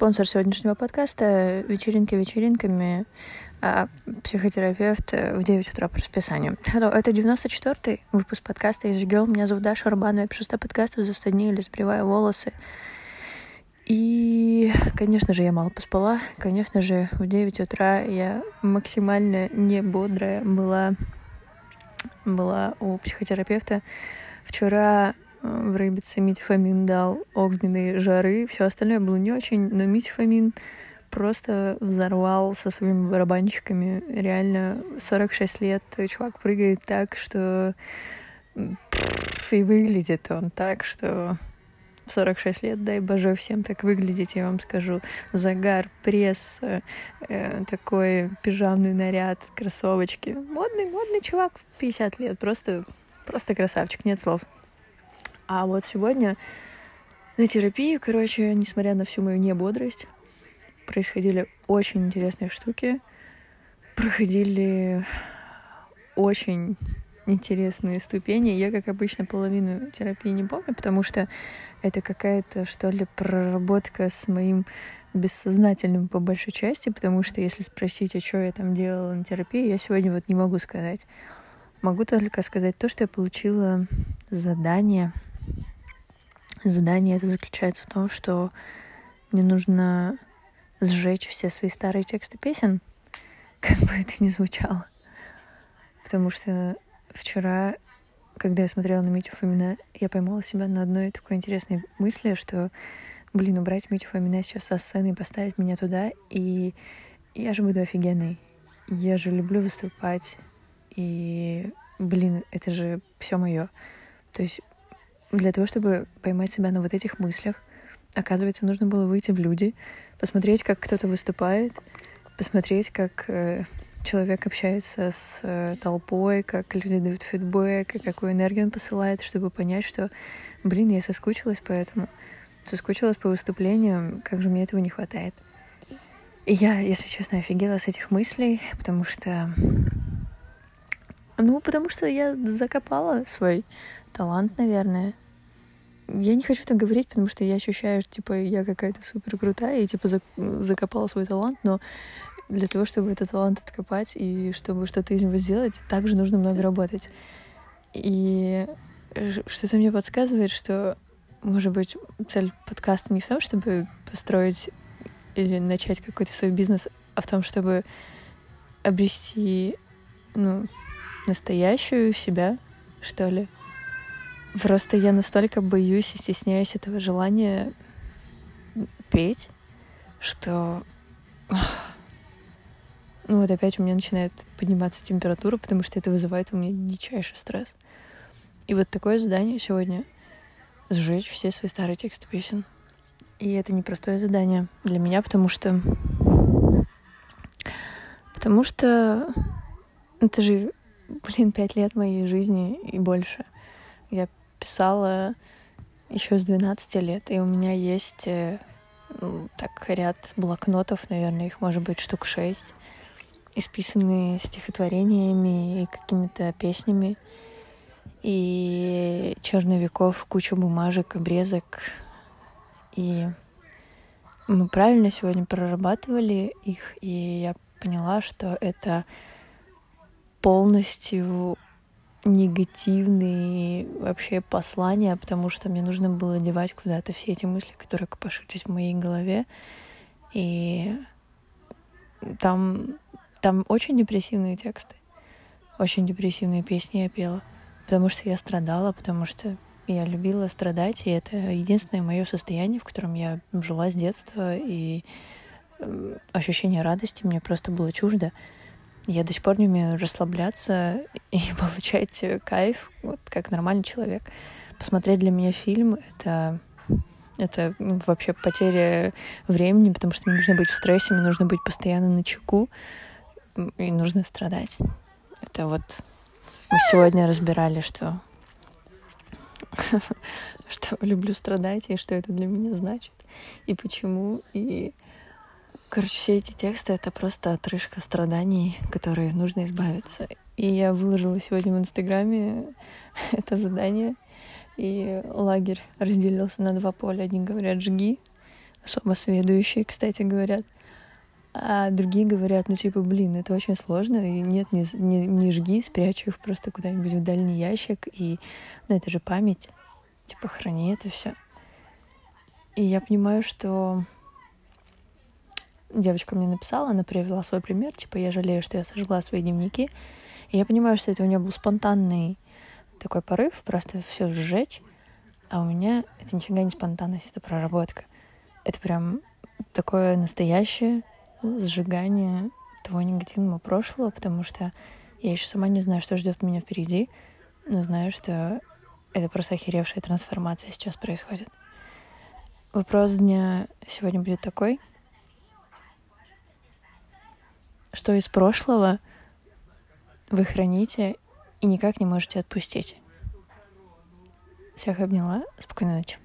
Спонсор сегодняшнего подкаста — вечеринки вечеринками, а психотерапевт в 9 утра по расписанию. Hello, это 94-й выпуск подкаста из Girl. Меня зовут Даша Рубанова. Я пишу 100 подкастов за 100 дней или сбриваю волосы. И, конечно же, я мало поспала. Конечно же, в 9 утра я максимально не бодрая была, была у психотерапевта. Вчера в рыбице Митифамин дал огненные жары, все остальное было не очень, но Митифамин просто взорвал со своими барабанчиками. Реально 46 лет чувак прыгает так, что и выглядит он так, что 46 лет, дай боже, всем так выглядеть, я вам скажу. Загар, пресс, э, такой пижамный наряд, кроссовочки. Модный, модный чувак в 50 лет, просто, просто красавчик, нет слов. А вот сегодня на терапии, короче, несмотря на всю мою небодрость, происходили очень интересные штуки, проходили очень интересные ступени. Я, как обычно, половину терапии не помню, потому что это какая-то, что ли, проработка с моим бессознательным по большой части, потому что если спросить, а что я там делала на терапии, я сегодня вот не могу сказать. Могу только сказать то, что я получила задание Задание это заключается в том, что мне нужно сжечь все свои старые тексты песен, как бы это ни звучало. Потому что вчера, когда я смотрела на Митю Фомина, я поймала себя на одной такой интересной мысли, что, блин, убрать Митю Фомина сейчас со сцены и поставить меня туда, и я же буду офигенной. Я же люблю выступать, и, блин, это же все мое. То есть для того, чтобы поймать себя на вот этих мыслях, оказывается, нужно было выйти в люди, посмотреть, как кто-то выступает, посмотреть, как э, человек общается с э, толпой, как люди дают фидбэк, и какую энергию он посылает, чтобы понять, что, блин, я соскучилась по этому, соскучилась по выступлениям, как же мне этого не хватает. И я, если честно, офигела с этих мыслей, потому что... Ну, потому что я закопала свой талант, наверное. Я не хочу так говорить, потому что я ощущаю, что, типа, я какая-то супер крутая и, типа, закопала свой талант, но для того, чтобы этот талант откопать и чтобы что-то из него сделать, также нужно много работать. И что-то мне подсказывает, что, может быть, цель подкаста не в том, чтобы построить или начать какой-то свой бизнес, а в том, чтобы обрести, ну, настоящую себя, что ли. Просто я настолько боюсь и стесняюсь этого желания петь, что... Ну вот опять у меня начинает подниматься температура, потому что это вызывает у меня дичайший стресс. И вот такое задание сегодня — сжечь все свои старые тексты песен. И это непростое задание для меня, потому что... Потому что это же, блин, пять лет моей жизни и больше. Я писала еще с 12 лет, и у меня есть э, так ряд блокнотов, наверное, их может быть штук шесть, исписанные стихотворениями и какими-то песнями, и черновиков, кучу бумажек, обрезок. И мы правильно сегодня прорабатывали их, и я поняла, что это полностью негативные вообще послания, потому что мне нужно было девать куда-то все эти мысли, которые копошились в моей голове. И там, там очень депрессивные тексты, очень депрессивные песни я пела, потому что я страдала, потому что я любила страдать, и это единственное мое состояние, в котором я жила с детства, и ощущение радости мне просто было чуждо. Я до сих пор не умею расслабляться и получать кайф, вот как нормальный человек. Посмотреть для меня фильм — это это ну, вообще потеря времени, потому что мне нужно быть в стрессе, мне нужно быть постоянно на чеку, и нужно страдать. Это вот мы сегодня разбирали, что что люблю страдать, и что это для меня значит, и почему, и Короче, все эти тексты — это просто отрыжка страданий, которые нужно избавиться. И я выложила сегодня в Инстаграме это задание, и лагерь разделился на два поля. Одни говорят «жги», особо сведущие, кстати, говорят. А другие говорят, ну, типа, блин, это очень сложно, и нет, не, не, не жги, спрячь их просто куда-нибудь в дальний ящик, и, ну, это же память, типа, храни это все. И я понимаю, что девочка мне написала, она привела свой пример, типа, я жалею, что я сожгла свои дневники, и я понимаю, что это у нее был спонтанный такой порыв, просто все сжечь, а у меня это нифига не спонтанность, это проработка. Это прям такое настоящее сжигание того негативного прошлого, потому что я еще сама не знаю, что ждет меня впереди, но знаю, что это просто охеревшая трансформация сейчас происходит. Вопрос дня сегодня будет такой. Что из прошлого вы храните и никак не можете отпустить? Всех обняла. Спокойной ночи.